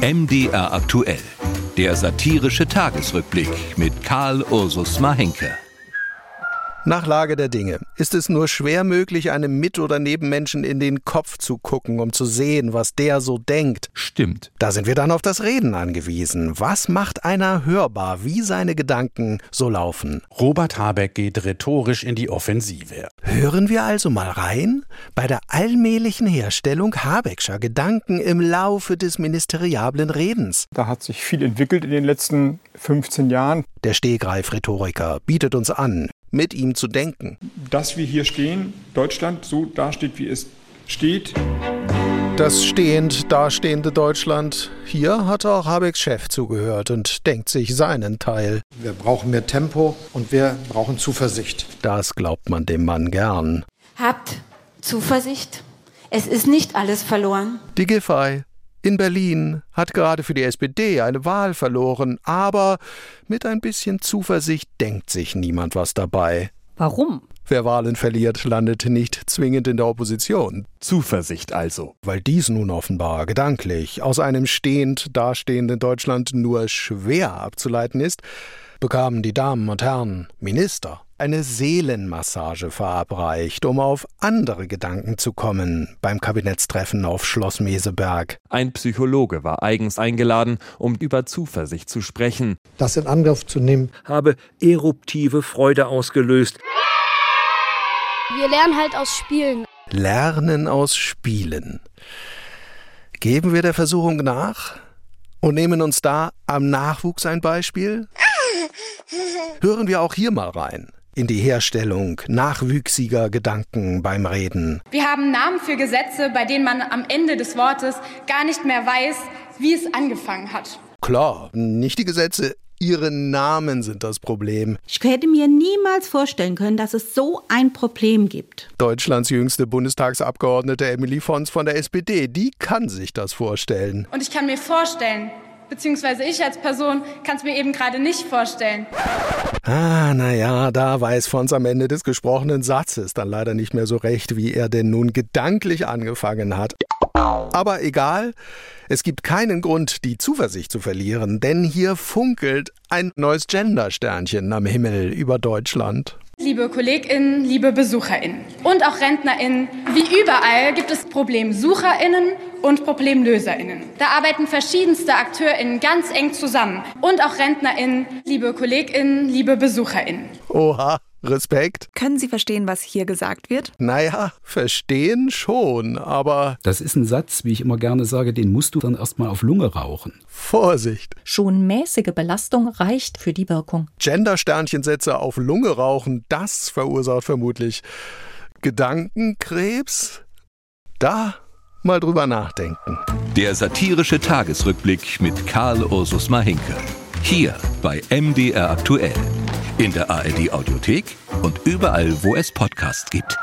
MDR aktuell. Der satirische Tagesrückblick mit Karl Ursus Mahenke. Nach Lage der Dinge ist es nur schwer möglich, einem Mit- oder Nebenmenschen in den Kopf zu gucken, um zu sehen, was der so denkt. Stimmt. Da sind wir dann auf das Reden angewiesen. Was macht einer hörbar, wie seine Gedanken so laufen? Robert Habeck geht rhetorisch in die Offensive. Hören wir also mal rein bei der allmählichen Herstellung Habeckscher Gedanken im Laufe des ministeriablen Redens. Da hat sich viel entwickelt in den letzten 15 Jahren. Der Stehgreif-Rhetoriker bietet uns an, mit ihm zu denken. Dass wir hier stehen, Deutschland so dasteht, wie es steht. Das stehend dastehende Deutschland, hier hat auch Habecks Chef zugehört und denkt sich seinen Teil. Wir brauchen mehr Tempo und wir brauchen Zuversicht. Das glaubt man dem Mann gern. Habt Zuversicht. Es ist nicht alles verloren. Die Giffey in Berlin hat gerade für die SPD eine Wahl verloren, aber mit ein bisschen Zuversicht denkt sich niemand was dabei. Warum? Wer Wahlen verliert, landet nicht zwingend in der Opposition. Zuversicht also. Weil dies nun offenbar gedanklich aus einem stehend dastehenden Deutschland nur schwer abzuleiten ist, bekamen die Damen und Herren Minister eine Seelenmassage verabreicht, um auf andere Gedanken zu kommen beim Kabinettstreffen auf Schloss Meseberg. Ein Psychologe war eigens eingeladen, um über Zuversicht zu sprechen. Das in Angriff zu nehmen, habe eruptive Freude ausgelöst. Wir lernen halt aus Spielen. Lernen aus Spielen. Geben wir der Versuchung nach und nehmen uns da am Nachwuchs ein Beispiel? Hören wir auch hier mal rein in die Herstellung nachwüchsiger Gedanken beim Reden. Wir haben Namen für Gesetze, bei denen man am Ende des Wortes gar nicht mehr weiß, wie es angefangen hat. Klar, nicht die Gesetze, ihre Namen sind das Problem. Ich hätte mir niemals vorstellen können, dass es so ein Problem gibt. Deutschlands jüngste Bundestagsabgeordnete Emily Fons von der SPD, die kann sich das vorstellen. Und ich kann mir vorstellen, beziehungsweise ich als Person kann es mir eben gerade nicht vorstellen. Ah, naja, da weiß Fons am Ende des gesprochenen Satzes dann leider nicht mehr so recht, wie er denn nun gedanklich angefangen hat. Aber egal, es gibt keinen Grund, die Zuversicht zu verlieren, denn hier funkelt ein neues Gender-Sternchen am Himmel über Deutschland. Liebe KollegInnen, liebe BesucherInnen und auch RentnerInnen, wie überall gibt es ProblemsucherInnen und ProblemlöserInnen. Da arbeiten verschiedenste AkteurInnen ganz eng zusammen und auch RentnerInnen, liebe KollegInnen, liebe BesucherInnen. Oha. Respekt. Können Sie verstehen, was hier gesagt wird? Naja, verstehen schon, aber. Das ist ein Satz, wie ich immer gerne sage, den musst du dann erstmal auf Lunge rauchen. Vorsicht. Schon mäßige Belastung reicht für die Wirkung. Gender-Sternchensätze auf Lunge rauchen, das verursacht vermutlich Gedankenkrebs? Da mal drüber nachdenken. Der satirische Tagesrückblick mit Karl Ursus Mahinke. Hier bei MDR aktuell. In der ARD Audiothek und überall, wo es Podcasts gibt.